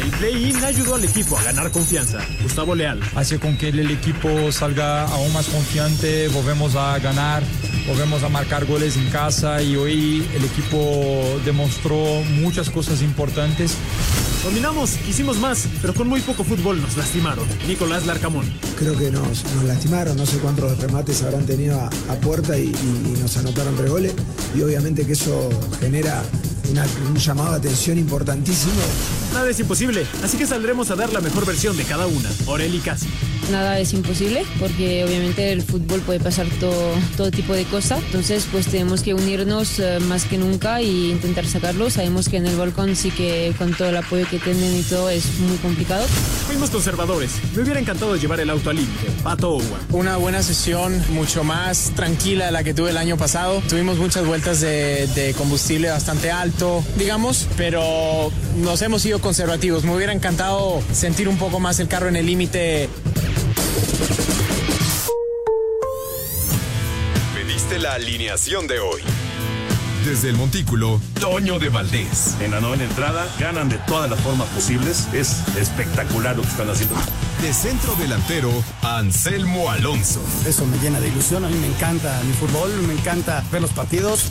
El play-in ayudó al equipo a ganar confianza. Gustavo Leal. Hace con que el equipo salga aún más confiante, volvemos a ganar, volvemos a marcar goles en casa y hoy el equipo demostró muchas cosas importantes. Dominamos, hicimos más, pero con muy poco fútbol nos lastimaron. Nicolás Larcamón. Creo que nos, nos lastimaron, no sé cuántos remates habrán tenido a, a puerta y, y, nos anotaron tres goles. Y obviamente que eso genera una, un llamado de atención importantísimo. Nada es imposible, así que saldremos a dar la mejor versión de cada una. Oreli Casi. Nada es imposible porque obviamente el fútbol puede pasar todo, todo tipo de cosas. Entonces pues tenemos que unirnos uh, más que nunca e intentar sacarlo. Sabemos que en el balcón sí que con todo el apoyo que tienen y todo es muy complicado. Fuimos conservadores. Me hubiera encantado llevar el auto al límite. Pato Owen. Una buena sesión, mucho más tranquila de la que tuve el año pasado. Tuvimos muchas vueltas de, de combustible bastante alto, digamos, pero nos hemos ido conservativos. Me hubiera encantado sentir un poco más el carro en el límite. Pediste la alineación de hoy. Desde el Montículo, Toño de Valdés. En la novena entrada, ganan de todas las formas posibles. Es espectacular lo que están haciendo. De centro delantero, Anselmo Alonso. Eso me llena de ilusión. A mí me encanta mi fútbol, me encanta ver los partidos.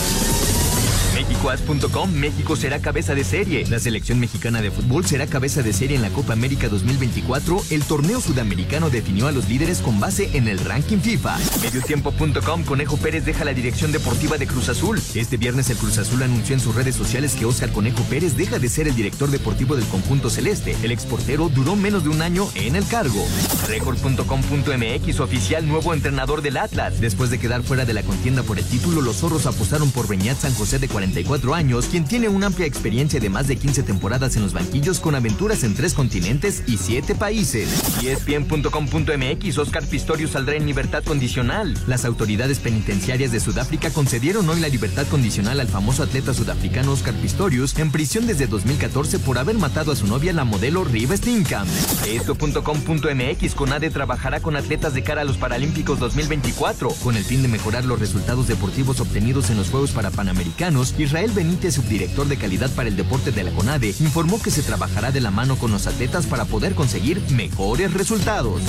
México será cabeza de serie. La selección mexicana de fútbol será cabeza de serie en la Copa América 2024. El torneo sudamericano definió a los líderes con base en el ranking FIFA. Mediotiempo.com Conejo Pérez deja la dirección deportiva de Cruz Azul. Este viernes el Cruz Azul anunció en sus redes sociales que Oscar Conejo Pérez deja de ser el director deportivo del conjunto celeste. El exportero duró menos de un año en el cargo. Record.com.mx oficial nuevo entrenador del Atlas. Después de quedar fuera de la contienda por el título, los zorros apostaron por Beñat San José de 44 años, quien tiene una amplia experiencia de más de 15 temporadas en los banquillos con aventuras en tres continentes y siete países. ESPN.com.mx Oscar Pistorius saldrá en libertad condicional. Las autoridades penitenciarias de Sudáfrica concedieron hoy la libertad condicional al famoso atleta sudafricano Oscar Pistorius en prisión desde 2014 por haber matado a su novia la modelo Riva Steenkamp. Esto.com.mx CONADE trabajará con atletas de cara a los Paralímpicos 2024 con el fin de mejorar los resultados deportivos obtenidos en los Juegos para Panamericanos. Israel Benítez, subdirector de calidad para el deporte de la CONADE, informó que se trabajará de la mano con los atletas para poder conseguir mejores resultados.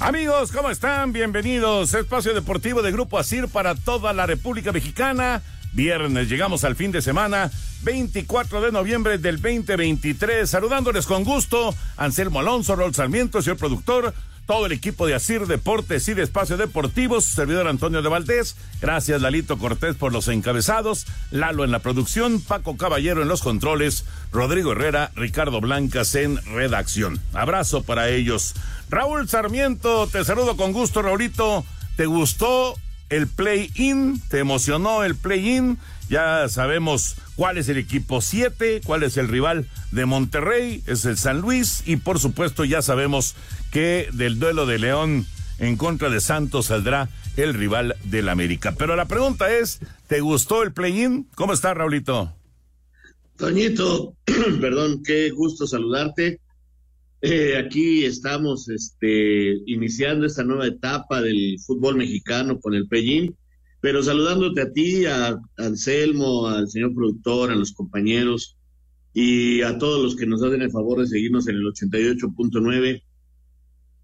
Amigos, ¿cómo están? Bienvenidos. Espacio Deportivo de Grupo Asir para toda la República Mexicana. Viernes, llegamos al fin de semana, 24 de noviembre del 2023. Saludándoles con gusto, Anselmo Alonso, Rol Sarmiento, señor productor, todo el equipo de Asir Deportes y de Espacio Deportivos, servidor Antonio de Valdés. Gracias, Lalito Cortés, por los encabezados, Lalo en la producción, Paco Caballero en los controles, Rodrigo Herrera, Ricardo Blancas en redacción. Abrazo para ellos. Raúl Sarmiento, te saludo con gusto, Raulito. ¿Te gustó el play-in? ¿Te emocionó el play-in? Ya sabemos cuál es el equipo 7, cuál es el rival de Monterrey, es el San Luis y por supuesto ya sabemos que del duelo de León en contra de Santos saldrá el rival del América. Pero la pregunta es, ¿te gustó el play-in? ¿Cómo está, Raulito? Toñito, perdón, qué gusto saludarte. Eh, aquí estamos este, iniciando esta nueva etapa del fútbol mexicano con el Pellín, pero saludándote a ti, a Anselmo, al señor productor, a los compañeros y a todos los que nos hacen el favor de seguirnos en el 88.9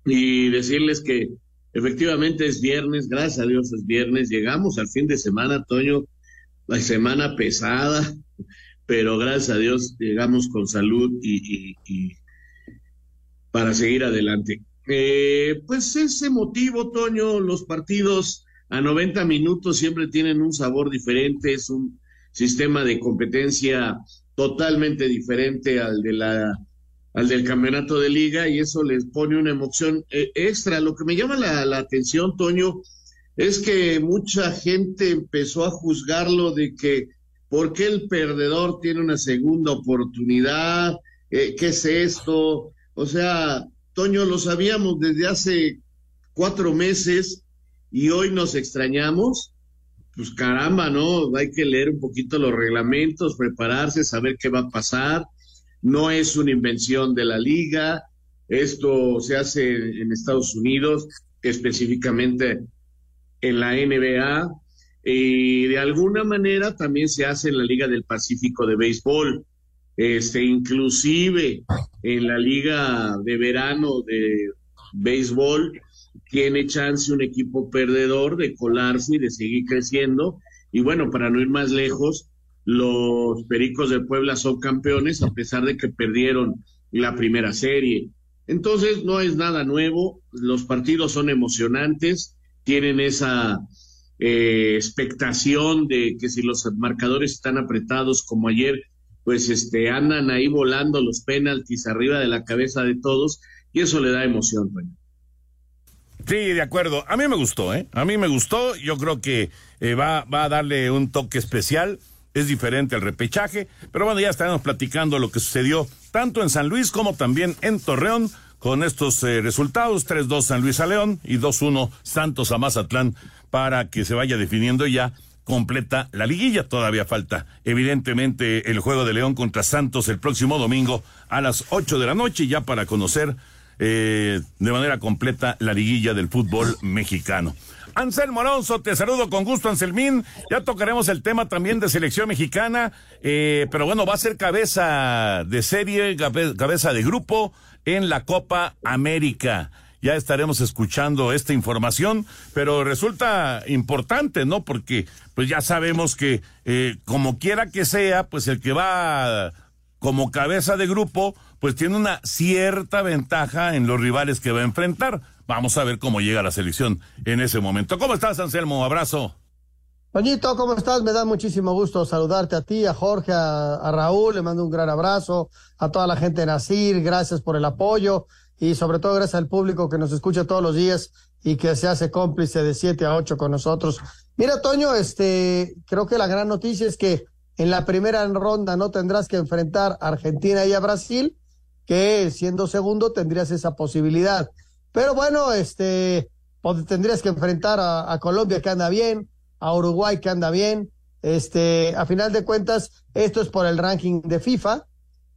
y decirles que efectivamente es viernes, gracias a Dios es viernes, llegamos al fin de semana, Toño, la semana pesada, pero gracias a Dios llegamos con salud y, para seguir adelante. Eh, pues ese motivo, Toño, los partidos a 90 minutos siempre tienen un sabor diferente, es un sistema de competencia totalmente diferente al de la al del campeonato de liga y eso les pone una emoción eh, extra. Lo que me llama la, atención, Toño, es que mucha gente empezó a juzgarlo de que por qué el perdedor tiene una segunda oportunidad, eh, qué es esto. O sea, Toño, lo sabíamos desde hace cuatro meses y hoy nos extrañamos. Pues caramba, ¿no? Hay que leer un poquito los reglamentos, prepararse, saber qué va a pasar no es una invención de la liga, esto se hace en Estados Unidos, específicamente en la NBA, y de alguna manera también se hace en la Liga del Pacífico de Béisbol, este, inclusive en la Liga de Verano de Béisbol, tiene chance un equipo perdedor de colarse y de seguir creciendo. Y bueno, para no ir más lejos, los Pericos de Puebla son campeones a pesar de que perdieron la primera serie. Entonces no es nada nuevo, los partidos son emocionantes, tienen esa eh, expectación de que si los marcadores están apretados como ayer, pues este andan ahí volando los penaltis arriba de la cabeza de todos y eso le da emoción, Sí, de acuerdo. A mí me gustó, ¿eh? A mí me gustó. Yo creo que eh, va, va a darle un toque especial es diferente al repechaje, pero bueno, ya estaremos platicando lo que sucedió tanto en San Luis como también en Torreón con estos eh, resultados, 3-2 San Luis a León y 2-1 Santos a Mazatlán para que se vaya definiendo ya completa la liguilla. Todavía falta, evidentemente, el juego de León contra Santos el próximo domingo a las 8 de la noche, ya para conocer eh, de manera completa la liguilla del fútbol mexicano. Anselmo Alonso, te saludo con gusto, Anselmín. Ya tocaremos el tema también de selección mexicana, eh, pero bueno, va a ser cabeza de serie, cabeza de grupo en la Copa América. Ya estaremos escuchando esta información, pero resulta importante, ¿no? Porque pues ya sabemos que eh, como quiera que sea, pues el que va como cabeza de grupo, pues tiene una cierta ventaja en los rivales que va a enfrentar. Vamos a ver cómo llega la selección en ese momento. ¿Cómo estás, Anselmo? Abrazo. Toñito, ¿cómo estás? Me da muchísimo gusto saludarte a ti, a Jorge, a, Raúl, le mando un gran abrazo, a toda la gente de Nacir, gracias por el apoyo y sobre todo gracias al público que nos escucha todos los días y que se hace cómplice de 7 a 8 con nosotros. Mira, Toño, este, creo que la gran noticia es que en la primera ronda no tendrás que enfrentar a Argentina y a Brasil, que siendo segundo tendrías esa posibilidad. Pero bueno, este, tendrías que enfrentar a, Colombia que anda bien, a Uruguay que anda bien. Este, a final de cuentas, esto es por el ranking de FIFA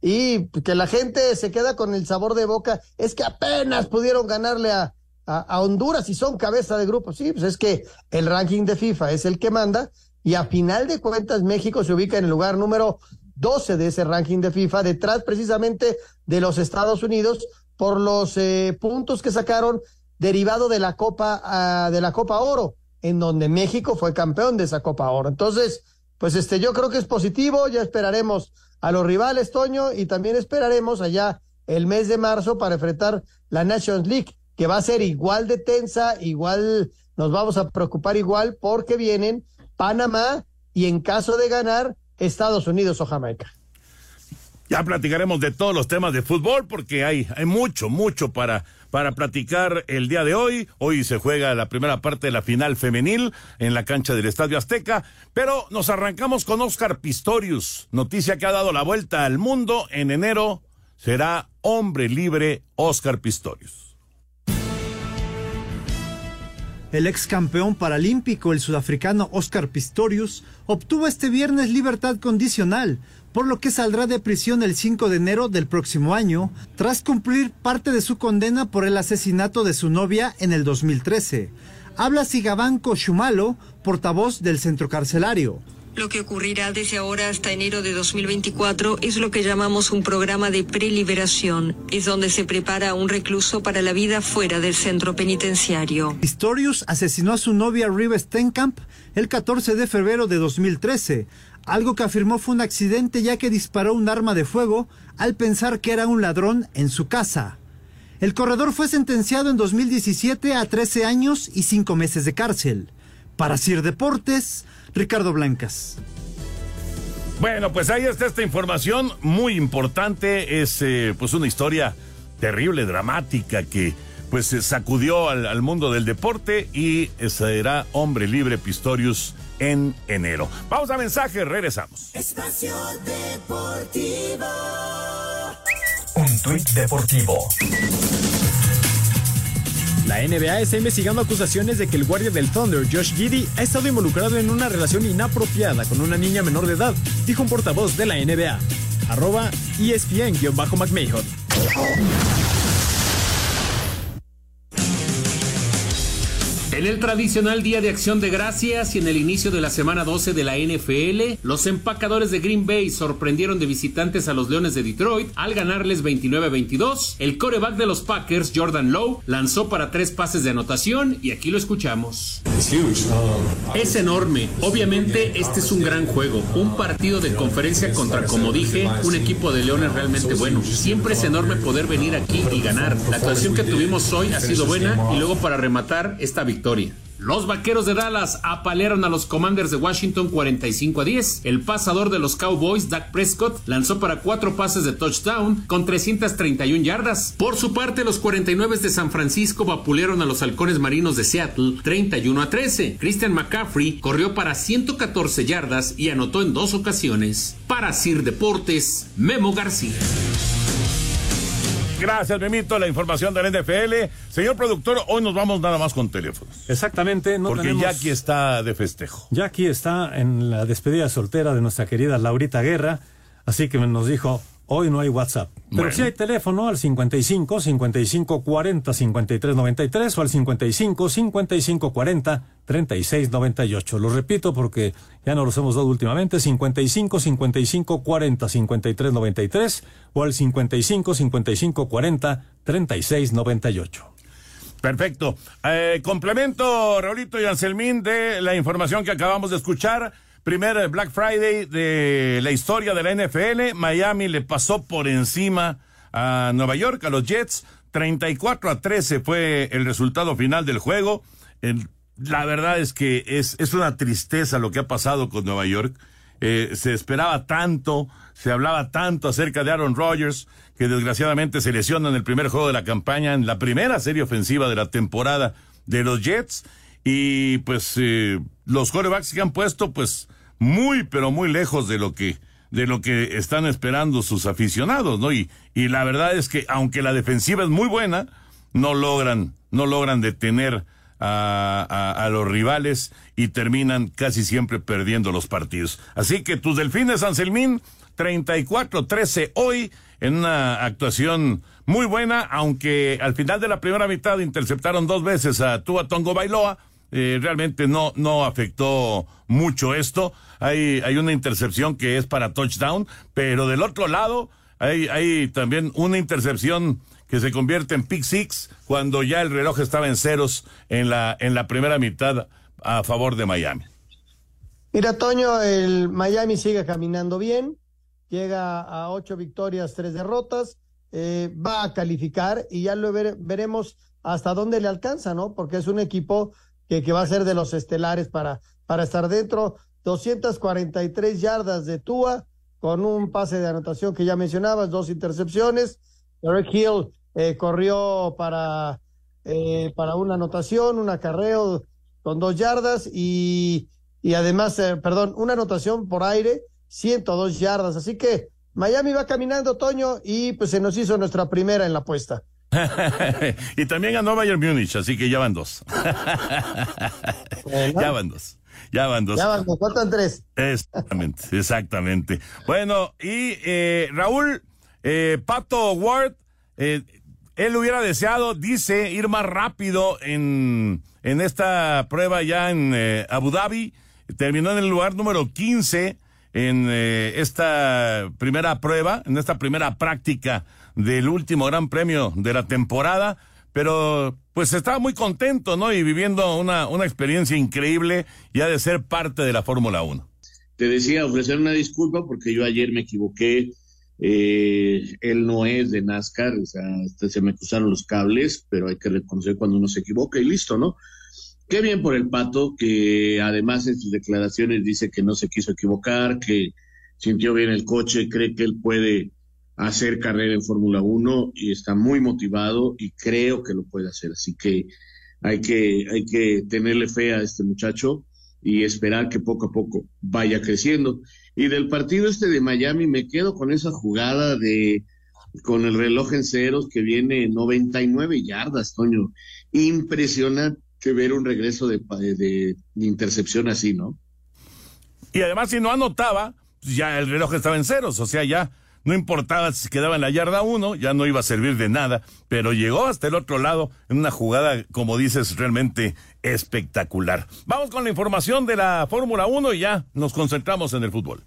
y que la gente se queda con el sabor de boca. Es que apenas pudieron ganarle a, a, Honduras y son cabeza de grupo. Sí, pues es que el ranking de FIFA es el que manda y a final de cuentas México se ubica en el lugar número 12 de ese ranking de FIFA, detrás precisamente de los Estados Unidos, por los eh, puntos que sacaron derivado de la Copa ah, de la Copa Oro, en donde México fue campeón de esa Copa Oro. Entonces, pues este yo creo que es positivo, ya esperaremos a los rivales Toño y también esperaremos allá el mes de marzo para enfrentar la Nations League, que va a ser igual de tensa, igual nos vamos a preocupar igual porque vienen Panamá y en caso de ganar Estados Unidos o Jamaica. Ya platicaremos de todos los temas de fútbol porque hay, hay mucho, mucho para, para platicar el día de hoy. Hoy se juega la primera parte de la final femenil en la cancha del Estadio Azteca, pero nos arrancamos con Oscar Pistorius, noticia que ha dado la vuelta al mundo. En enero será hombre libre Oscar Pistorius. El ex campeón paralímpico, el sudafricano Oscar Pistorius, obtuvo este viernes libertad condicional por lo que saldrá de prisión el 5 de enero del próximo año, tras cumplir parte de su condena por el asesinato de su novia en el 2013. Habla Sigabanco Shumalo, portavoz del centro carcelario. Lo que ocurrirá desde ahora hasta enero de 2024 es lo que llamamos un programa de preliberación. Es donde se prepara a un recluso para la vida fuera del centro penitenciario. Pistorius asesinó a su novia Riva Stenkamp el 14 de febrero de 2013, algo que afirmó fue un accidente ya que disparó un arma de fuego al pensar que era un ladrón en su casa. El corredor fue sentenciado en 2017 a 13 años y 5 meses de cárcel. Para Sir Deportes, Ricardo Blancas. Bueno, pues ahí está esta información muy importante. Es eh, pues una historia terrible, dramática, que pues sacudió al, al, mundo del deporte y será hombre libre Pistorius en enero. Vamos a mensaje, regresamos. Espacio Deportivo. Un tuit deportivo. La NBA está investigando acusaciones de que el guardia del Thunder, Josh Giddy, ha estado involucrado en una relación inapropiada con una niña menor de edad, dijo un portavoz de la NBA. Arroba ESPN-McMahon. En el tradicional Día de Acción de Gracias y en el inicio de la semana 12 de la NFL, los empacadores de Green Bay sorprendieron de visitantes a los Leones de Detroit al ganarles 29-22. El coreback de los Packers, Jordan Lowe, lanzó para tres pases de anotación y aquí lo escuchamos. Es enorme. Obviamente este es un gran juego. Un partido de conferencia contra, como dije, un equipo de Leones realmente bueno. Siempre es enorme poder venir aquí y ganar. La actuación que tuvimos hoy ha sido buena y luego para rematar esta victoria. Los vaqueros de Dallas apalearon a los Commanders de Washington 45 a 10. El pasador de los Cowboys, Dak Prescott, lanzó para cuatro pases de touchdown con 331 yardas. Por su parte, los 49 de San Francisco vapulearon a los halcones marinos de Seattle 31 a 13. Christian McCaffrey corrió para 114 yardas y anotó en dos ocasiones. Para Sir Deportes, Memo García. Gracias, Memito. La información del NFL. Señor productor, hoy nos vamos nada más con teléfonos. Exactamente. No Porque tenemos... Jackie está de festejo. Jackie está en la despedida soltera de nuestra querida Laurita Guerra. Así que nos dijo, hoy no hay WhatsApp. Pero Bueno. sí hay teléfono al 55 55 40 53 93 o al 55 55 40 36 98. Lo repito porque ya no los hemos dado últimamente. 55 55 40 53 93 o al 55 55 40 36 98. Perfecto. Eh, complemento, Raulito y Anselmín, de la información que acabamos de escuchar. Primer eh, Black Friday de la historia de la NFL. Miami le pasó por encima a Nueva York, a los Jets. 34 a 13 fue el resultado final del juego. La verdad es que es, es una tristeza lo que ha pasado con Nueva York. Eh, se esperaba tanto, se hablaba tanto acerca de Aaron Rodgers, que desgraciadamente se lesiona en el primer juego de la campaña, en la primera serie ofensiva de la temporada de los Jets. Y pues eh, los quarterbacks que han puesto, pues muy, pero muy lejos de lo que, de lo que están esperando sus aficionados, ¿no? Y, y la verdad es que aunque la defensiva es muy buena, no logran, no logran detener a, a- a los rivales y terminan casi siempre perdiendo los partidos. Así que tus delfines, Anselmín, 34-13 hoy en una actuación muy buena, aunque al final de la primera mitad interceptaron dos veces a Tua Tongo Bailoa. Eh, realmente no, no afectó mucho esto. Hay, hay una intercepción que es para touchdown, pero del otro lado hay, hay también una intercepción que se convierte en pick six cuando ya el reloj estaba en ceros en la, en la primera mitad a favor de Miami. Mira, Toño, el Miami sigue caminando bien, llega a ocho victorias, tres derrotas, eh, va a calificar y ya lo vere- veremos hasta dónde le alcanza, ¿no? Porque es un equipo que, va a ser de los estelares para, para estar dentro. 243 yardas de Tua con un pase de anotación que ya mencionabas, dos intercepciones. Eric Hill eh, corrió para, eh, para una anotación, un acarreo con dos yardas y, y además, eh, perdón, una anotación por aire, 102 yardas. Así que Miami va caminando, Toño, y pues se nos hizo nuestra primera en la apuesta. y también ganó Bayern Múnich, así que ya van dos. ya van dos. Ya van dos. Ya van, nos faltan tres. Exactamente, exactamente. Bueno, y eh, Raúl, eh, Pato Ward, eh, él hubiera deseado, dice, ir más rápido en, en esta prueba ya en eh, Abu Dhabi. Terminó en el lugar número 15 en eh, esta primera prueba, en esta primera práctica del último gran premio de la temporada. Pero pues estaba muy contento, ¿no? Y viviendo una, una experiencia increíble ya de ser parte de la Fórmula 1. te decía, ofrecer una disculpa porque yo ayer me equivoqué. Eh, él no es de NASCAR, o sea, este, se me cruzaron los cables, pero hay que reconocer cuando uno se equivoca y listo, ¿no? Qué bien por el pato, que además en sus declaraciones dice que no se quiso equivocar, que sintió bien el coche, cree que él puede hacer carrera en Fórmula 1 y está muy motivado y creo que lo puede hacer. Así que hay que, hay que tenerle fe a este muchacho y esperar que poco a poco vaya creciendo. Y del partido este de Miami me quedo con esa jugada de con el reloj en ceros que viene 99 yardas, Toño. Impresionante ver un regreso de, de, intercepción así, ¿no? Y además si no anotaba, pues ya el reloj estaba en ceros, o sea, ya no importaba si quedaba en la yarda uno, ya no iba a servir de nada, pero llegó hasta el otro lado en una jugada, como dices, realmente espectacular. Vamos con la información de la Fórmula 1 y ya nos concentramos en el fútbol.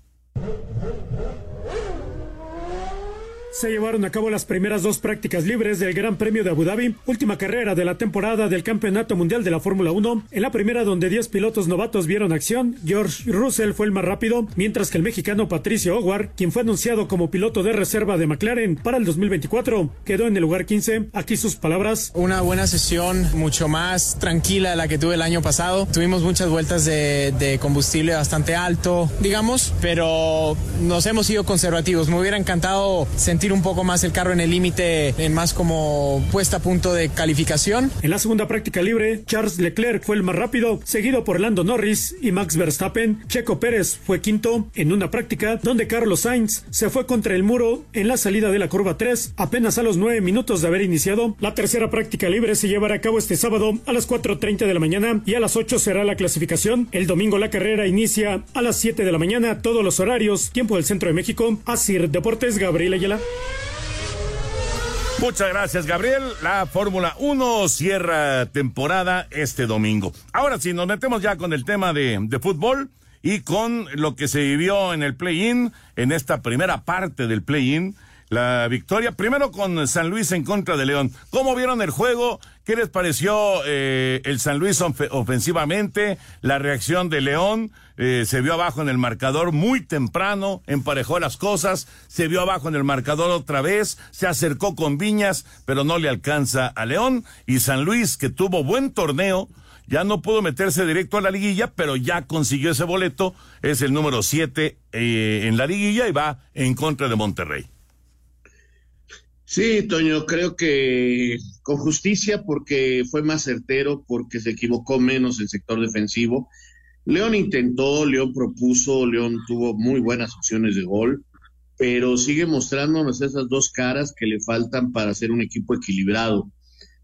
Se llevaron a cabo las primeras dos prácticas libres del Gran Premio de Abu Dhabi, última carrera de la temporada del Campeonato Mundial de la Fórmula 1. En la primera, donde 10 pilotos novatos vieron acción, George Russell fue el más rápido, mientras que el mexicano Patricio Howard, quien fue anunciado como piloto de reserva de McLaren para el 2024, quedó en el lugar 15. Aquí sus palabras. Una buena sesión, mucho más tranquila de la que tuve el año pasado. Tuvimos muchas vueltas de, de combustible bastante alto, digamos, pero nos hemos sido conservativos. Me hubiera encantado sentir un poco más el carro en el límite, en más como puesta a punto de calificación. En la segunda práctica libre, Charles Leclerc fue el más rápido, seguido por Lando Norris y Max Verstappen. Checo Pérez fue quinto en una práctica donde Carlos Sainz se fue contra el muro en la salida de la curva 3, apenas a los 9 minutos de haber iniciado. La tercera práctica libre se llevará a cabo este sábado a las 4.30 de la mañana y a las 8 será la clasificación. El domingo la carrera inicia a las 7 de la mañana, todos los horarios, tiempo del centro de México. Asir Deportes, Gabriel Ayala. Muchas gracias, Gabriel. La Fórmula 1 cierra temporada este domingo. Ahora sí, nos metemos ya con el tema de, de fútbol y con lo que se vivió en el play-in, en esta primera parte del play-in la victoria. Primero con San Luis en contra de León. ¿Cómo vieron el juego? ¿Qué les pareció eh, el San Luis ofensivamente? La reacción de León eh, se vio abajo en el marcador muy temprano, emparejó las cosas, se vio abajo en el marcador otra vez, se acercó con Viñas, pero no le alcanza a León. Y San Luis, que tuvo buen torneo, ya no pudo meterse directo a la liguilla, pero ya consiguió ese boleto, es el número 7 eh, en la liguilla y va en contra de Monterrey. Sí, Toño, creo que con justicia porque fue más certero, porque se equivocó menos el sector defensivo. León intentó, León propuso, León tuvo muy buenas opciones de gol, pero sigue mostrándonos esas dos caras que le faltan para ser un equipo equilibrado,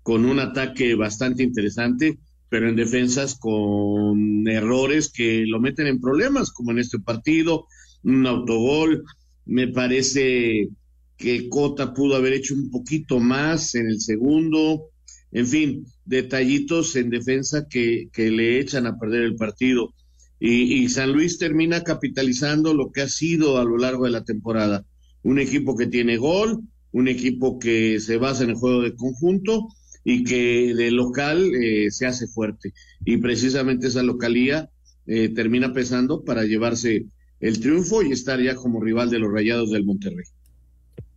con un ataque bastante interesante, pero en defensas con errores que lo meten en problemas, como en este partido, un autogol. Me parece que Cota pudo haber hecho un poquito más en el segundo, en fin, detallitos en defensa que, que le echan a perder el partido. Y, y, San Luis termina capitalizando lo que ha sido a lo largo de la temporada. Un equipo que tiene gol, un equipo que se basa en el juego de conjunto y que de local eh, se hace fuerte. Y precisamente esa localía eh, termina pesando para llevarse el triunfo y estar ya como rival de los Rayados del Monterrey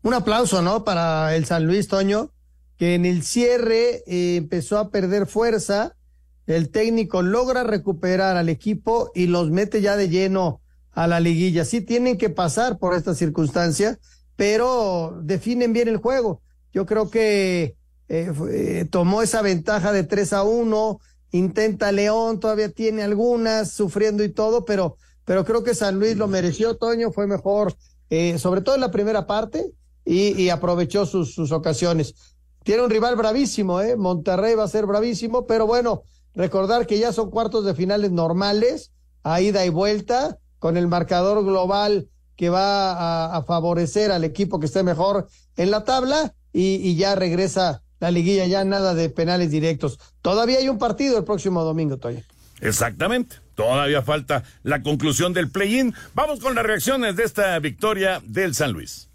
un aplauso, ¿no? Para el San Luis Toño, que en el cierre eh, empezó a perder fuerza. El técnico logra recuperar al equipo y los mete ya de lleno a la liguilla. Sí tienen que pasar por esta circunstancia, pero definen bien el juego. Yo creo que eh, eh, tomó esa ventaja de 3 a 1, intenta León, todavía tiene algunas, sufriendo y todo, pero, pero creo que San Luis lo mereció, Toño, fue mejor, sobre todo en la primera parte, y, aprovechó sus, ocasiones. Tiene un rival bravísimo, ¿eh? Monterrey va a ser bravísimo, pero bueno, recordar que ya son cuartos de finales normales, a ida y vuelta, con el marcador global que va a, favorecer al equipo que esté mejor en la tabla y, y, ya regresa la liguilla, ya nada de penales directos. Todavía hay un partido el próximo domingo, Toño. Exactamente. Todavía falta la conclusión del play-in. Vamos con las reacciones de esta victoria del San Luis.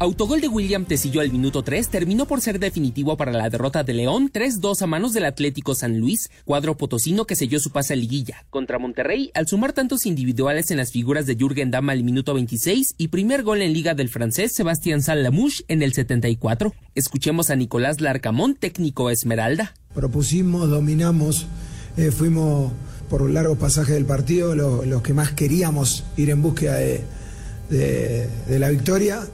Autogol de William Tecillo al minuto 3 terminó por ser definitivo para la derrota de León 3-2 a manos del Atlético San Luis, cuadro potosino que selló su pase a liguilla. Contra Monterrey, al sumar tantos individuales en las figuras de Jürgen Damm al minuto 26 y primer gol en liga del francés Sebastián Salamouche en el 74. Escuchemos a Nicolás Larcamón, técnico Esmeralda. Propusimos, dominamos, eh, fuimos por un largo pasaje del partido los que más queríamos ir en búsqueda de, de la victoria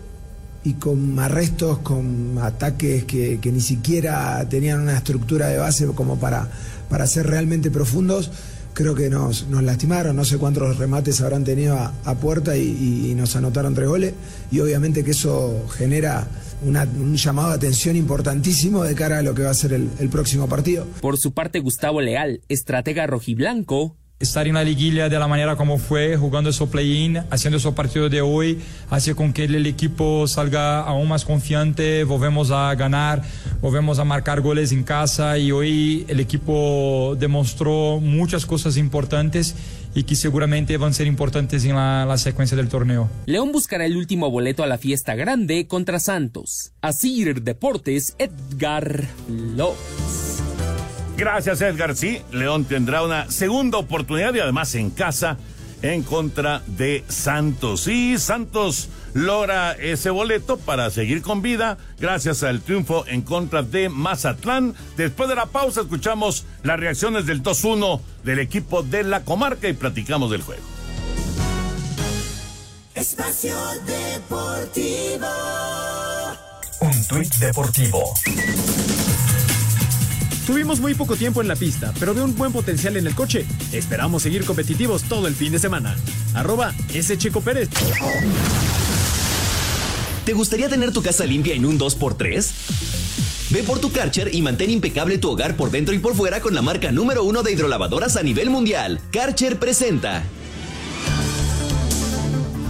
y con arrestos, con ataques que, ni siquiera tenían una estructura de base como para, para ser realmente profundos, creo que nos, lastimaron. No sé cuántos remates habrán tenido a, puerta y, nos anotaron tres goles. Y obviamente que eso genera un llamado de atención importantísimo de cara a lo que va a ser el próximo partido. Por su parte, Gustavo Leal, estratega rojiblanco, estar en la liguilla de la manera como fue, jugando su play-in, haciendo su partido de hoy, hace con que el equipo salga aún más confiante, volvemos a ganar, volvemos a marcar goles en casa y hoy el equipo demostró muchas cosas importantes y que seguramente van a ser importantes en la, secuencia del torneo. León buscará el último boleto a la fiesta grande contra Santos. Asir Deportes, Edgar López. Gracias, Edgar. Sí, León tendrá una segunda oportunidad y además en casa en contra de Santos. Y Santos logra ese boleto para seguir con vida gracias al triunfo en contra de Mazatlán. Después de la pausa escuchamos las reacciones del 2-1 del equipo de la comarca y platicamos del juego. Espacio Deportivo. Un tuit deportivo. Tuvimos muy poco tiempo en la pista, pero veo un buen potencial en el coche. Esperamos seguir competitivos todo el fin de semana. Arroba. Checo Pérez. ¿Te gustaría tener tu casa limpia en un 2x3? Ve por tu Karcher y mantén impecable tu hogar por dentro y por fuera con la marca número uno de hidrolavadoras a nivel mundial. Karcher presenta.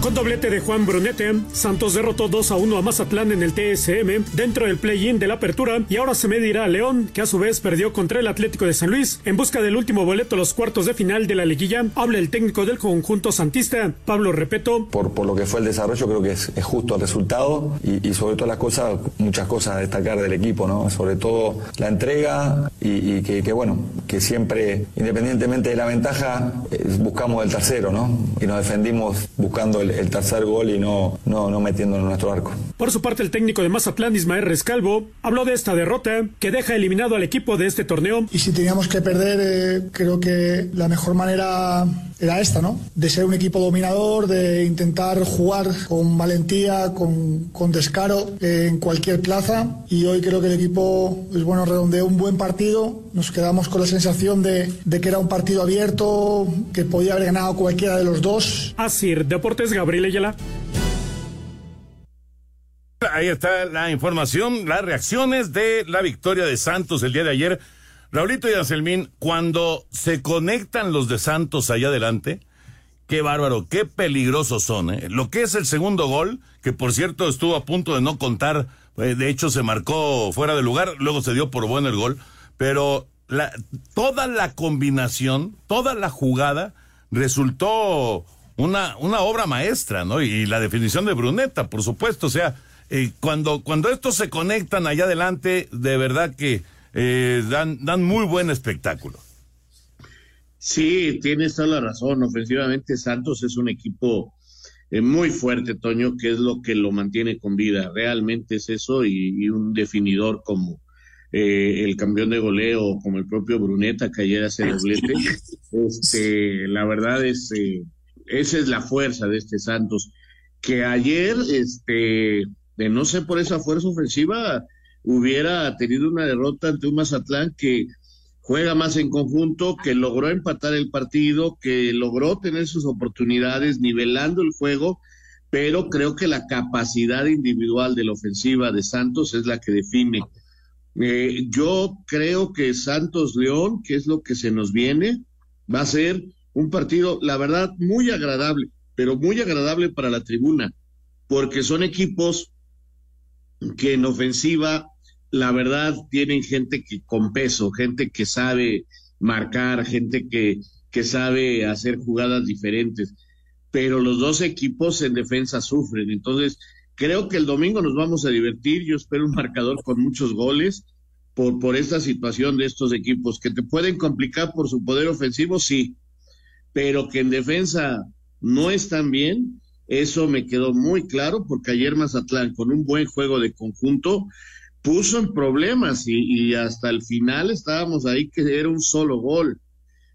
Con doblete de Juan Brunete, Santos derrotó 2 a 1 a Mazatlán en el TSM dentro del play-in de la apertura y ahora se medirá a León, que a su vez perdió contra el Atlético de San Luis. En busca del último boleto a los cuartos de final de la liguilla, habla el técnico del conjunto santista, Pablo Repeto. Por, por lo que fue el desarrollo, creo que es, justo el resultado y, sobre todo las cosas, muchas cosas a destacar del equipo, ¿no? Sobre todo la entrega y, que, bueno, que siempre, independientemente de la ventaja, eh, buscamos el tercero, ¿no? Y nos defendimos buscando el, el tercer gol y no, no, no metiéndolo en nuestro arco. Por su parte, el técnico de Mazatlán, Ismael Rescalvo, habló de esta derrota que deja eliminado al equipo de este torneo. Y si teníamos que perder, eh, creo que la mejor manera era esta, ¿no? De ser un equipo dominador, de intentar jugar con valentía, con, con descaro eh, en cualquier plaza. Y hoy creo que el equipo, pues bueno, redondeó un buen partido. Nos quedamos con la sensación de, de que era un partido abierto, que podía haber ganado cualquiera de los dos. Así, Deportes Gabriel Ayala. Ahí está la información, las reacciones de la victoria de Santos el día de ayer. Raulito y Anselmín, cuando se conectan los de Santos allá adelante, qué bárbaro, qué peligrosos son. ¿eh? Lo que es el segundo gol, que por cierto estuvo a punto de no contar, eh, de hecho se marcó fuera de lugar, luego se dio por bueno el gol, pero toda la combinación, toda la jugada resultó una, una obra maestra, ¿no? Y, la definición de Bruneta, por supuesto, o sea, eh, cuando, cuando estos se conectan allá adelante, de verdad que eh, dan, dan muy buen espectáculo. Sí, tienes toda la razón. Ofensivamente, Santos es un equipo eh, muy fuerte, Toño, que es lo que lo mantiene con vida. Realmente es eso y, un definidor como el campeón de goleo, como el propio Bruneta, que ayer hace doblete. Este, la verdad es, esa es la fuerza de este Santos, que ayer, este, de no ser por esa fuerza ofensiva, hubiera tenido una derrota ante un Mazatlán que juega más en conjunto, que logró empatar el partido, que logró tener sus oportunidades nivelando el juego, pero creo que la capacidad individual de la ofensiva de Santos es la que define. Eh, yo creo que Santos León, que es lo que se nos viene, va a ser un partido, la verdad, muy agradable, pero muy agradable para la tribuna, porque son equipos que en ofensiva, la verdad, tienen gente que con peso, gente que sabe marcar, gente que, que sabe hacer jugadas diferentes, pero los dos equipos en defensa sufren, entonces Creo que el domingo nos vamos a divertir. Yo espero un marcador con muchos goles por, por esta situación de estos equipos que te pueden complicar por su poder ofensivo, sí, pero que en defensa no están bien. Eso me quedó muy claro porque ayer Mazatlán, con un buen juego de conjunto, puso en problemas y, hasta el final estábamos ahí que era un solo gol.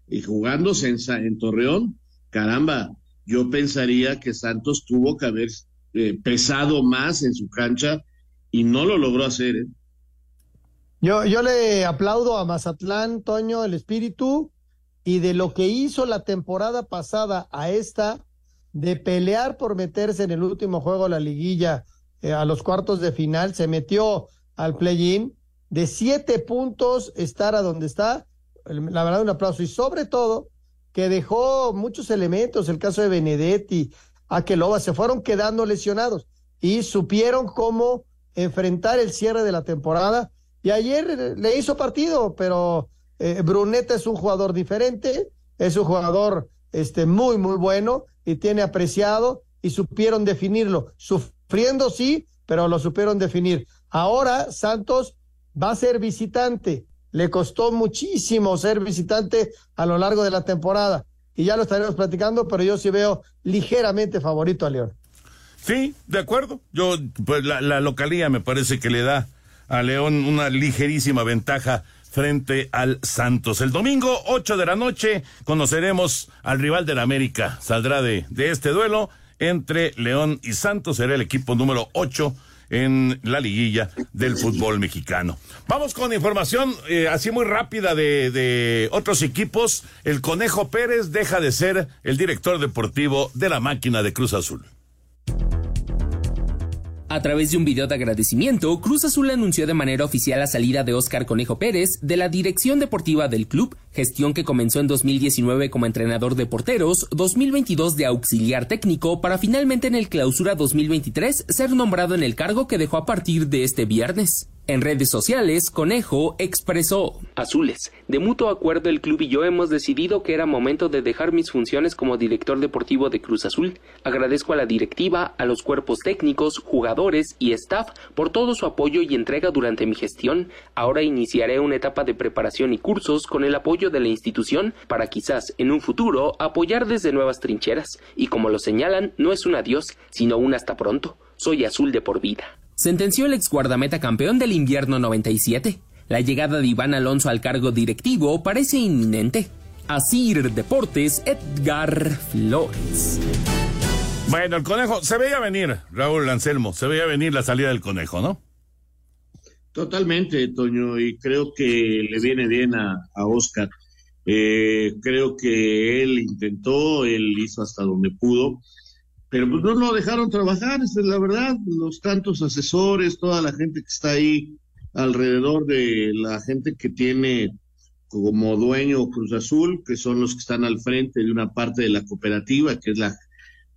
Y jugándose en, en Torreón, caramba, yo pensaría que Santos tuvo que haber eh, pesado más en su cancha y no lo logró hacer. ¿eh? Yo, yo le aplaudo a Mazatlán, Toño, el espíritu y de lo que hizo la temporada pasada a esta, de pelear por meterse en el último juego de la liguilla eh, a los cuartos de final, se metió al play-in, de siete puntos estar a donde está, la verdad un aplauso y sobre todo que dejó muchos elementos, el caso de Benedetti, Aqueloba, se fueron quedando lesionados y supieron cómo enfrentar el cierre de la temporada. Y ayer le hizo partido, pero eh, Bruneta es un jugador diferente, es un jugador este, muy, muy bueno y tiene apreciado y supieron definirlo. Sufriendo sí, pero lo supieron definir. Ahora Santos va a ser visitante. Le costó muchísimo ser visitante a lo largo de la temporada. Y ya lo estaremos platicando, pero yo sí veo ligeramente favorito a León. Sí, de acuerdo. Yo, pues la, localía me parece que le da a León una ligerísima ventaja frente al Santos. El domingo, 8 de la noche, conoceremos al rival del América. Saldrá de, de este duelo entre León y Santos. Será el equipo número 8 en la liguilla del fútbol mexicano. Vamos con información eh, así muy rápida de, de otros equipos. El Conejo Pérez deja de ser el director deportivo de la máquina de Cruz Azul. A través de un video de agradecimiento, Cruz Azul anunció de manera oficial la salida de Óscar Conejo Pérez de la dirección deportiva del club, gestión que comenzó en 2019 como entrenador de porteros, 2022 de auxiliar técnico, para finalmente en el clausura 2023 ser nombrado en el cargo que dejó a partir de este viernes. En redes sociales, Conejo expresó, Azules, de mutuo acuerdo el club y yo hemos decidido que era momento de dejar mis funciones como director deportivo de Cruz Azul. Agradezco a la directiva, a los cuerpos técnicos, jugadores y staff por todo su apoyo y entrega durante mi gestión. Ahora iniciaré una etapa de preparación y cursos con el apoyo de la institución para quizás en un futuro apoyar desde nuevas trincheras. Y como lo señalan, no es un adiós, sino un hasta pronto. Soy azul de por vida sentenció el ex guardameta campeón del invierno 97. La llegada de Iván Alonso al cargo directivo parece inminente. Asir Deportes, Edgar Flores. Bueno, el conejo, se veía venir, Raúl Anselmo, se veía venir la salida del conejo, ¿no? Totalmente, Toño, y creo que le viene bien a, a Oscar. Eh, creo que él intentó, él hizo hasta donde pudo pero pues no lo dejaron trabajar, esa es la verdad, los tantos asesores, toda la gente que está ahí alrededor de la gente que tiene como dueño Cruz Azul, que son los que están al frente de una parte de la cooperativa, que es la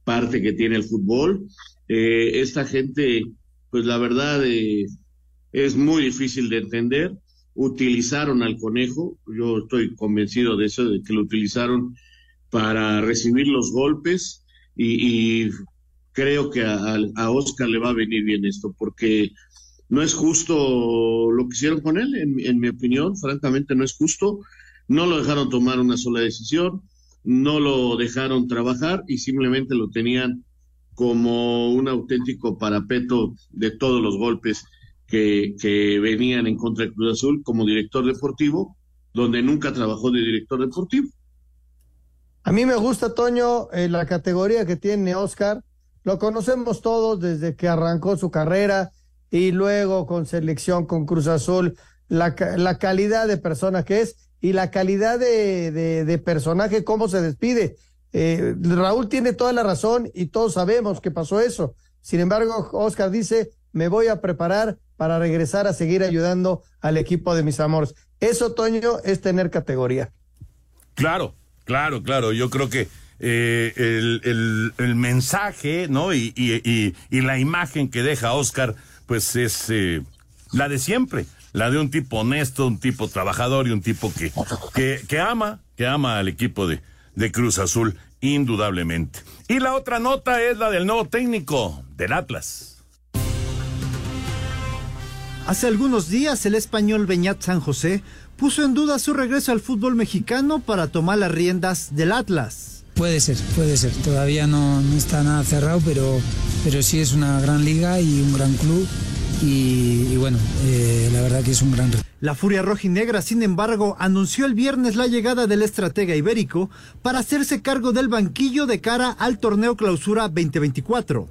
parte que tiene el fútbol. Eh, esta gente, pues la verdad eh, es muy difícil de entender. Utilizaron al conejo, yo estoy convencido de eso, de que lo utilizaron para recibir los golpes, y, creo que a, Oscar le va a venir bien esto, porque no es justo lo que hicieron con él, en, mi opinión, francamente no es justo. No lo dejaron tomar una sola decisión, no lo dejaron trabajar y simplemente lo tenían como un auténtico parapeto de todos los golpes que, que venían en contra de Cruz Azul como director deportivo, donde nunca trabajó de director deportivo. A mí me gusta, Toño, eh, la categoría que tiene Oscar. Lo conocemos todos desde que arrancó su carrera y luego con selección con Cruz Azul, la, la calidad de persona que es y la calidad de, de, personaje, cómo se despide. Eh, Raúl tiene toda la razón y todos sabemos que pasó eso. Sin embargo, Oscar dice, me voy a preparar para regresar a seguir ayudando al equipo de mis amores. Eso, Toño, es tener categoría. Claro, Claro, claro, yo creo que eh, el, el, mensaje, ¿no? Y, y, y, la imagen que deja Oscar, pues es eh, la de siempre, la de un tipo honesto, un tipo trabajador y un tipo que, que, que ama, que ama al equipo de, de Cruz Azul, indudablemente. Y la otra nota es la del nuevo técnico del Atlas. Hace algunos días el español Beñat San José puso en duda su regreso al fútbol mexicano para tomar las riendas del Atlas. Puede ser, puede ser. Todavía no, no está nada cerrado, pero, pero sí es una gran liga y un gran club. Y, bueno, eh, la verdad que es un gran reto. La Furia Rojinegra, sin embargo, anunció el viernes la llegada del estratega ibérico para hacerse cargo del banquillo de cara al torneo Clausura 2024.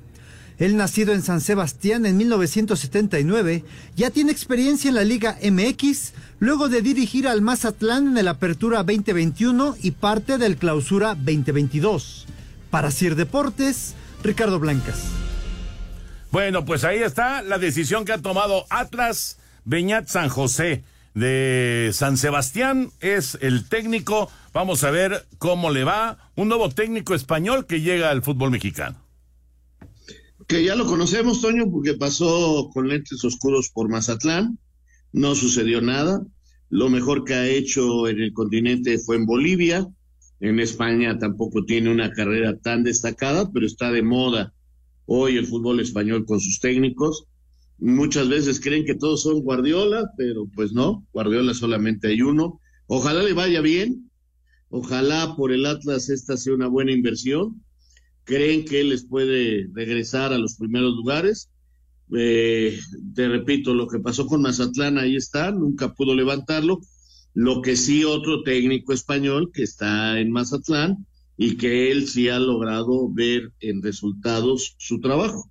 El nacido en San Sebastián en 1979 ya tiene experiencia en la Liga MX, luego de dirigir al Mazatlán en el Apertura 2021 y parte del Clausura 2022. Para Sir Deportes, Ricardo Blancas. Bueno, pues ahí está la decisión que ha tomado Atlas Beñat San José de San Sebastián es el técnico. Vamos a ver cómo le va. Un nuevo técnico español que llega al fútbol mexicano. Que ya lo conocemos, Toño, porque pasó con lentes oscuros por Mazatlán. No sucedió nada. Lo mejor que ha hecho en el continente fue en Bolivia. En España tampoco tiene una carrera tan destacada, pero está de moda hoy el fútbol español con sus técnicos. Muchas veces creen que todos son Guardiola, pero pues no, Guardiola solamente hay uno. Ojalá le vaya bien, ojalá por el Atlas esta sea una buena inversión. Creen que él les puede regresar a los primeros lugares. Eh, te repito, lo que pasó con Mazatlán ahí está, nunca pudo levantarlo. Lo que sí otro técnico español que está en Mazatlán y que él sí ha logrado ver en resultados su trabajo.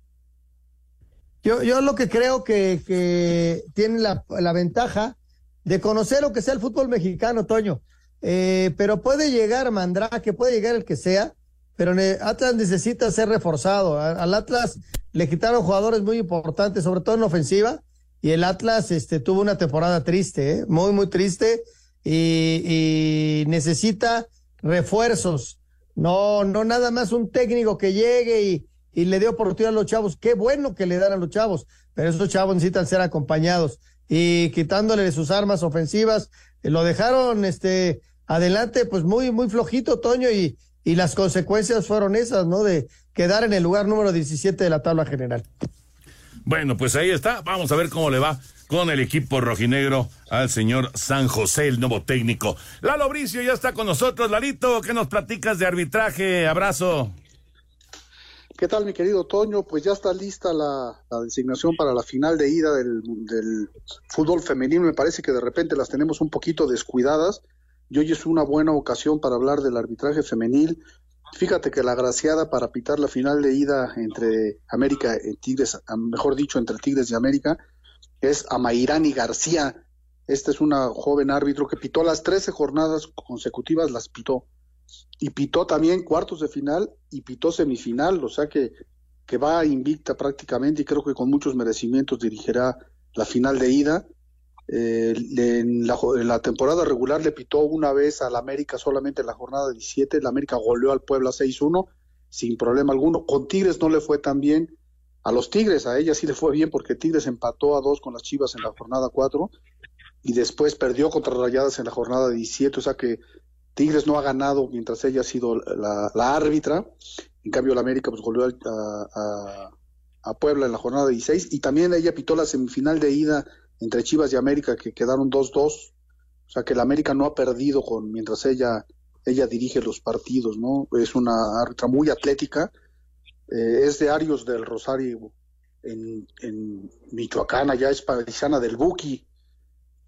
Yo, yo lo que creo que, que tiene la, la, ventaja de conocer lo que sea el fútbol mexicano, Toño. Eh, pero puede llegar Mandrake, puede llegar el que sea, pero Atlas necesita ser reforzado. Al Atlas le quitaron jugadores muy importantes, sobre todo en ofensiva, y el Atlas este, tuvo una temporada triste, ¿eh? muy, muy triste, y, y necesita refuerzos. No, no nada más un técnico que llegue y, y le dio oportunidad a los chavos. Qué bueno que le dan a los chavos, pero esos chavos necesitan ser acompañados y quitándole sus armas ofensivas, lo dejaron este adelante pues muy muy flojito Toño y y las consecuencias fueron esas, ¿no? De quedar en el lugar número 17 de la tabla general. Bueno, pues ahí está. Vamos a ver cómo le va con el equipo rojinegro al señor San José, el nuevo técnico. Lalo Bricio ya está con nosotros. Lalito, ¿qué nos platicas de arbitraje? Abrazo. ¿Qué tal, mi querido Toño? Pues ya está lista la, la designación para la final de ida del, del, fútbol femenino. Me parece que de repente las tenemos un poquito descuidadas. Y hoy es una buena ocasión para hablar del arbitraje femenil. Fíjate que la graciada para pitar la final de ida entre América y Tigres, mejor dicho, entre Tigres y América, es Amairani García. Esta es una joven árbitro que pitó las 13 jornadas consecutivas, las pitó y pitó también cuartos de final y pitó semifinal, o sea que, que va invicta prácticamente y creo que con muchos merecimientos dirigirá la final de ida. Eh, en, la, en, la, temporada regular le pitó una vez al América solamente en la jornada 17, el América goleó al Puebla 6-1 sin problema alguno. Con Tigres no le fue tan bien. A los Tigres, a ella sí le fue bien porque Tigres empató a dos con las Chivas en la jornada 4 y después perdió contra Rayadas en la jornada 17, o sea que Tigres no ha ganado mientras ella ha sido la, árbitra. En cambio, la América pues a, a, a, Puebla en la jornada 16 y también ella pitó la semifinal de ida entre Chivas y América que quedaron 2-2. O sea que la América no ha perdido con mientras ella ella dirige los partidos, ¿no? Es una árbitra muy atlética. Eh, es de Arios del Rosario en, en Michoacán, allá es paisana del Buki,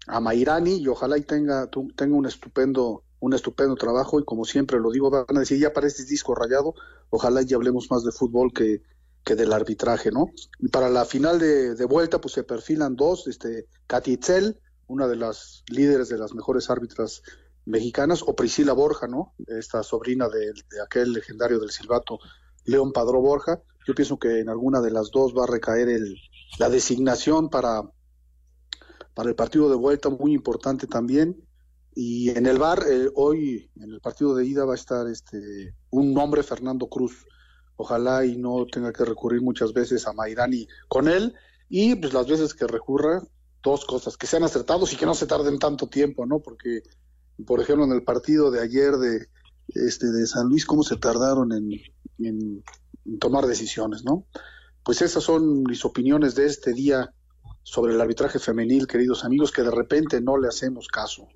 a Mairani, y ojalá y tenga, tenga un estupendo un estupendo trabajo y como siempre lo digo, van a decir, ya parece disco rayado, ojalá ya hablemos más de fútbol que, que del arbitraje, ¿no? Y para la final de, vuelta, pues se perfilan dos, este, Katy Itzel, una de las líderes de las mejores árbitras mexicanas, o Priscila Borja, ¿no? Esta sobrina de, de aquel legendario del silbato, León Padró Borja. Yo pienso que en alguna de las dos va a recaer el, la designación para, para el partido de vuelta, muy importante también. Y en el bar, eh, hoy, en el partido de ida, va a estar este un nombre, Fernando Cruz. Ojalá y no tenga que recurrir muchas veces a Mairani con él. Y pues las veces que recurra, dos cosas, que sean acertados y que no se tarden tanto tiempo, ¿no? Porque, por ejemplo, en el partido de ayer de, este, de San Luis, cómo se tardaron en tomar decisiones, ¿no? Pues esas son mis opiniones de este día sobre el arbitraje femenil, queridos amigos, que de repente no le hacemos caso.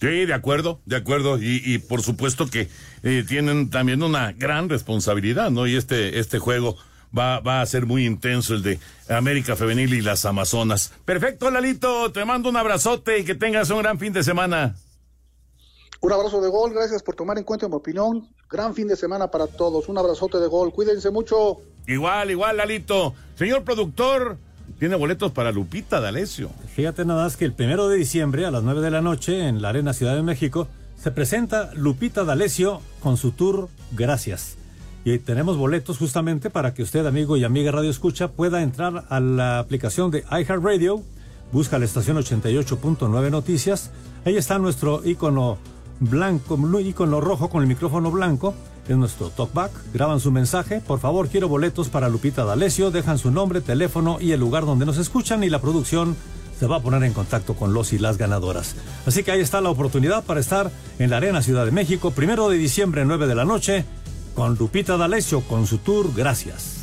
Sí, de acuerdo, de acuerdo. Y, y por supuesto que eh, tienen también una gran responsabilidad, ¿no? Y este, este juego va, va a ser muy intenso, el de América Femenil y las Amazonas. Perfecto, Lalito, te mando un abrazote y que tengas un gran fin de semana. Un abrazo de gol, gracias por tomar en cuenta mi opinión. Gran fin de semana para todos. Un abrazote de gol, cuídense mucho. Igual, igual, Lalito. Señor productor, tiene boletos para Lupita D'Alessio. Fíjate nada más que el primero de diciembre a las 9 de la noche en la Arena Ciudad de México se presenta Lupita D'Alessio con su tour Gracias. Y tenemos boletos justamente para que usted, amigo y amiga Radio Escucha, pueda entrar a la aplicación de iHeartRadio, busca la estación 88.9 Noticias. Ahí está nuestro icono blanco, icono rojo con el micrófono blanco. Es nuestro talkback. Graban su mensaje. Por favor, quiero boletos para Lupita D'Alessio. Dejan su nombre, teléfono y el lugar donde nos escuchan y la producción se va a poner en contacto con los y las ganadoras. Así que ahí está la oportunidad para estar en la Arena Ciudad de México, primero de diciembre, 9 de la noche, con Lupita D'Alessio con su tour Gracias.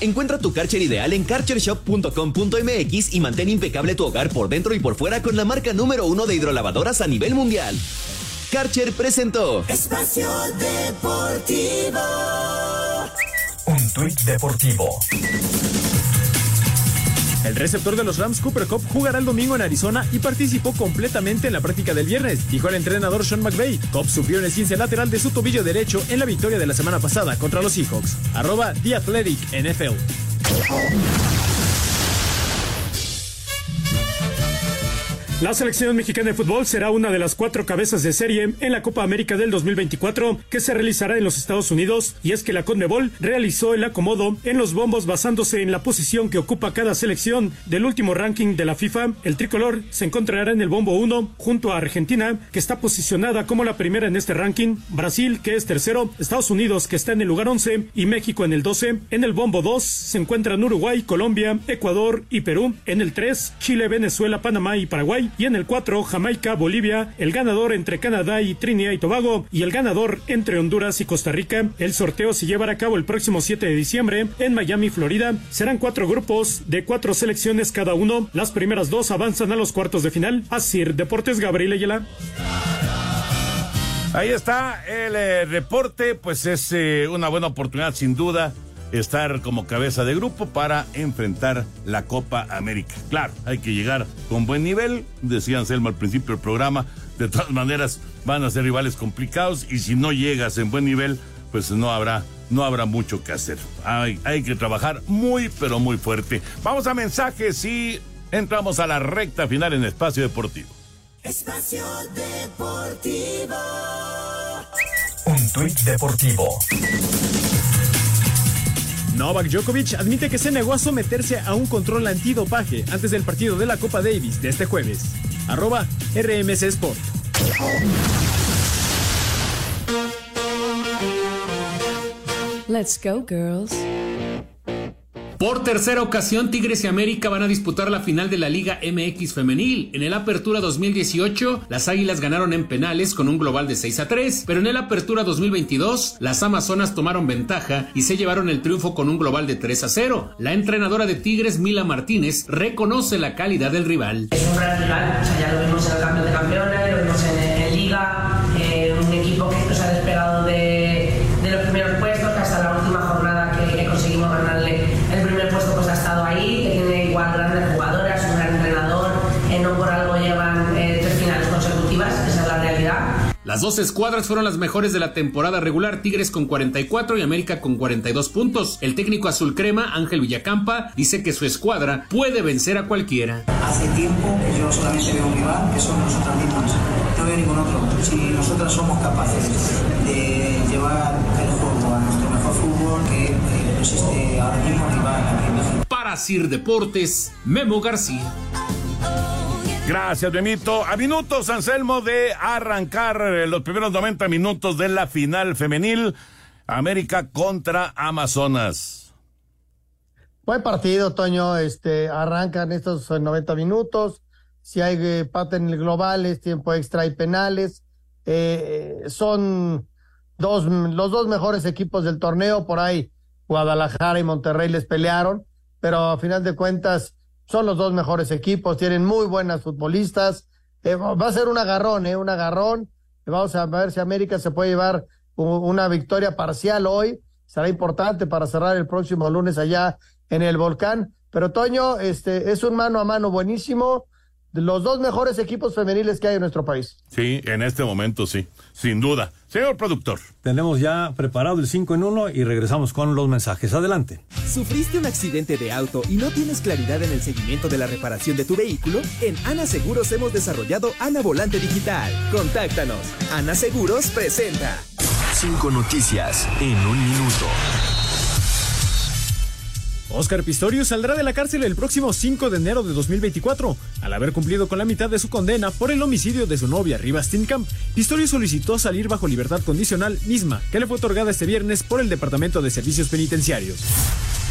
Encuentra tu Karcher ideal en karchershop.com.mx y mantén impecable tu hogar por dentro y por fuera con la marca número uno de hidrolavadoras a nivel mundial. Karcher presentó Espacio Deportivo. Un tuit deportivo. El receptor de los Rams, Cooper Cup, jugará el domingo en Arizona y participó completamente en la práctica del viernes, dijo el entrenador Sean McVay. Cup sufrió un esguince lateral de su tobillo derecho en la victoria de la semana pasada contra los Seahawks. Arroba The Athletic NFL. La selección mexicana de fútbol será una de las cuatro cabezas de serie en la Copa América del 2024 que se realizará en los Estados Unidos y es que la Conmebol realizó el acomodo en los bombos basándose en la posición que ocupa cada selección del último ranking de la FIFA. El tricolor se encontrará en el bombo 1 junto a Argentina que está posicionada como la primera en este ranking, Brasil que es tercero, Estados Unidos que está en el lugar 11 y México en el 12. En el bombo 2 se encuentran Uruguay, Colombia, Ecuador y Perú. En el 3 Chile, Venezuela, Panamá y Paraguay y en el 4 Jamaica, Bolivia, el ganador entre Canadá y Trinidad y Tobago y el ganador entre Honduras y Costa Rica. El sorteo se llevará a cabo el próximo 7 de diciembre en Miami, Florida. Serán cuatro grupos de cuatro selecciones cada uno. Las primeras dos avanzan a los cuartos de final. Así, Deportes Gabriel Ayala. Ahí está el eh, reporte, pues es eh, una buena oportunidad sin duda estar como cabeza de grupo para enfrentar la Copa América. Claro, hay que llegar con buen nivel, decía Anselmo al principio del programa, de todas maneras van a ser rivales complicados y si no llegas en buen nivel, pues no habrá no habrá mucho que hacer. Hay, hay que trabajar muy pero muy fuerte. Vamos a mensajes y entramos a la recta final en Espacio Deportivo. Espacio Deportivo. Un tuit deportivo. Novak Djokovic admite que se negó a someterse a un control antidopaje antes del partido de la Copa Davis de este jueves. Arroba RMC Sport. Let's go, girls. Por tercera ocasión, Tigres y América van a disputar la final de la Liga MX femenil. En el Apertura 2018, las Águilas ganaron en penales con un global de 6 a 3, pero en el Apertura 2022, las Amazonas tomaron ventaja y se llevaron el triunfo con un global de 3 a 0. La entrenadora de Tigres, Mila Martínez, reconoce la calidad del rival. Es un gran rival, ya lo vimos en el cambio de campeones, Las dos escuadras fueron las mejores de la temporada regular, Tigres con 44 y América con 42 puntos. El técnico azul crema, Ángel Villacampa, dice que su escuadra puede vencer a cualquiera. Hace tiempo que yo solamente veo un rival que son nosotras mismas, no veo ningún otro. Si nosotras somos capaces de llevar el juego a nuestro mejor fútbol, que eh, no existe ahora mismo rival aquí en México. Para Sir Deportes, Memo García. Gracias, Benito. A minutos, Anselmo, de arrancar eh, los primeros 90 minutos de la final femenil. América contra Amazonas. Buen partido, Toño. Este, arrancan estos eh, 90 minutos. Si hay eh, empate en el global, es tiempo extra y penales. Eh, eh, son dos, los dos mejores equipos del torneo. Por ahí, Guadalajara y Monterrey les pelearon. pero a final de cuentas son los dos mejores equipos, tienen muy buenas futbolistas. Eh, va a ser un agarrón, ¿eh? Un agarrón. Vamos a ver si América se puede llevar una victoria parcial hoy. Será importante para cerrar el próximo lunes allá en el volcán. Pero Toño, este es un mano a mano buenísimo los dos mejores equipos femeniles que hay en nuestro país. Sí, en este momento sí, sin duda. Señor productor. Tenemos ya preparado el 5 en 1 y regresamos con los mensajes. Adelante. ¿Sufriste un accidente de auto y no tienes claridad en el seguimiento de la reparación de tu vehículo? En Ana Seguros hemos desarrollado Ana Volante Digital. Contáctanos. Ana Seguros presenta. Cinco noticias en un minuto. Oscar Pistorius saldrá de la cárcel el próximo 5 de enero de 2024, al haber cumplido con la mitad de su condena por el homicidio de su novia Riva Steenkamp. Pistorius solicitó salir bajo libertad condicional misma, que le fue otorgada este viernes por el Departamento de Servicios Penitenciarios.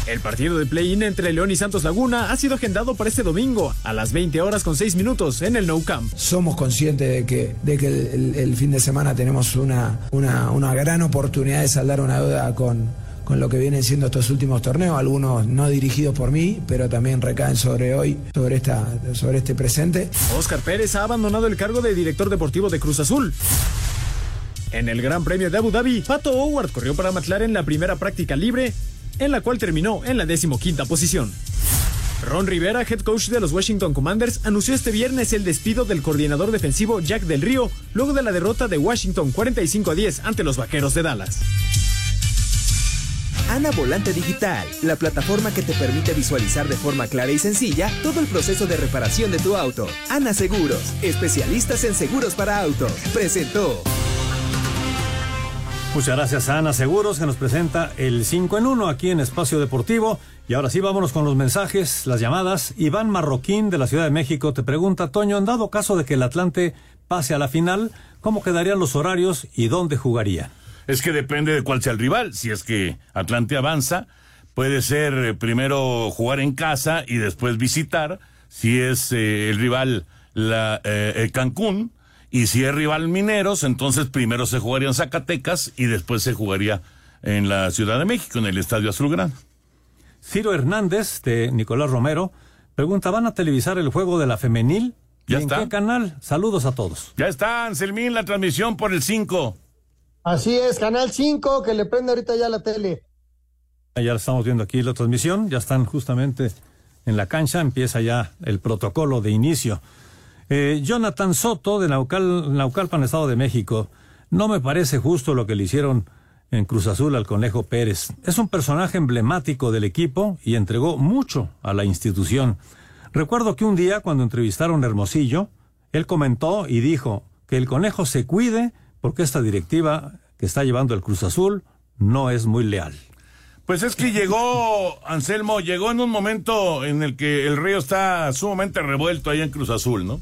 El partido de play-in entre León y Santos Laguna ha sido agendado para este domingo a las 20 horas con 6 minutos en el Nou Camp. Somos conscientes de que, de que el, el fin de semana tenemos una, una, una gran oportunidad de saldar una deuda con, con lo que vienen siendo estos últimos torneos, algunos no dirigidos por mí, pero también recaen sobre hoy, sobre, esta, sobre este presente. Oscar Pérez ha abandonado el cargo de director deportivo de Cruz Azul. En el Gran Premio de Abu Dhabi, Pato Howard corrió para McLaren la primera práctica libre, en la cual terminó en la decimoquinta posición. Ron Rivera, head coach de los Washington Commanders, anunció este viernes el despido del coordinador defensivo Jack Del Río luego de la derrota de Washington 45 a 10 ante los Vaqueros de Dallas. Ana Volante Digital, la plataforma que te permite visualizar de forma clara y sencilla todo el proceso de reparación de tu auto. Ana Seguros, especialistas en seguros para autos. Presentó. Muchas gracias a Ana Seguros que nos presenta el 5 en 1 aquí en Espacio Deportivo. Y ahora sí, vámonos con los mensajes, las llamadas. Iván Marroquín de la Ciudad de México te pregunta, Toño, en dado caso de que el Atlante pase a la final, ¿cómo quedarían los horarios y dónde jugaría? Es que depende de cuál sea el rival. Si es que Atlante avanza, puede ser eh, primero jugar en casa y después visitar. Si es eh, el rival la, eh, Cancún y si es rival Mineros, entonces primero se jugaría en Zacatecas y después se jugaría en la Ciudad de México, en el Estadio Azulgrana. Ciro Hernández, de Nicolás Romero, pregunta, ¿van a televisar el juego de la femenil? ¿Ya ¿Y está? ¿En qué canal? Saludos a todos. Ya está, Anselmín, la transmisión por el 5. Así es, Canal 5, que le prende ahorita ya la tele. Ya estamos viendo aquí la transmisión, ya están justamente en la cancha, empieza ya el protocolo de inicio. Eh, Jonathan Soto, de Naucal, Naucalpan, Estado de México, no me parece justo lo que le hicieron en Cruz Azul al Conejo Pérez. Es un personaje emblemático del equipo y entregó mucho a la institución. Recuerdo que un día, cuando entrevistaron a Hermosillo, él comentó y dijo que el Conejo se cuide porque esta directiva que está llevando el Cruz Azul no es muy leal. Pues es que llegó, Anselmo, llegó en un momento en el que el río está sumamente revuelto ahí en Cruz Azul, ¿no?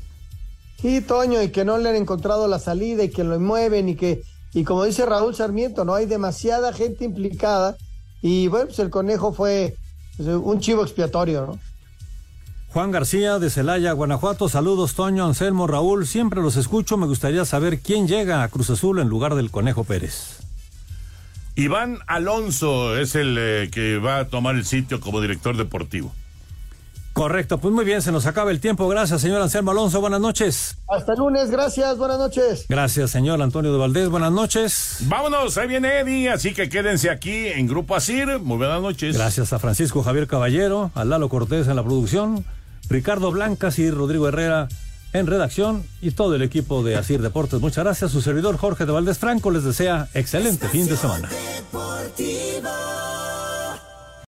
Sí, Toño, y que no le han encontrado la salida y que lo mueven y que, y como dice Raúl Sarmiento, no hay demasiada gente implicada y bueno, pues el conejo fue pues, un chivo expiatorio, ¿no? Juan García de Celaya, Guanajuato. Saludos, Toño, Anselmo, Raúl. Siempre los escucho. Me gustaría saber quién llega a Cruz Azul en lugar del Conejo Pérez. Iván Alonso es el eh, que va a tomar el sitio como director deportivo. Correcto, pues muy bien, se nos acaba el tiempo. Gracias, señor Anselmo Alonso. Buenas noches. Hasta el lunes, gracias, buenas noches. Gracias, señor Antonio de Valdés. Buenas noches. Vámonos, ahí viene Eddie, así que quédense aquí en Grupo Asir. Muy buenas noches. Gracias a Francisco Javier Caballero, a Lalo Cortés en la producción, Ricardo Blancas y Rodrigo Herrera en redacción y todo el equipo de Asir Deportes. Muchas gracias. Su servidor Jorge de Valdés Franco les desea excelente fin de semana.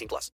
18 plus.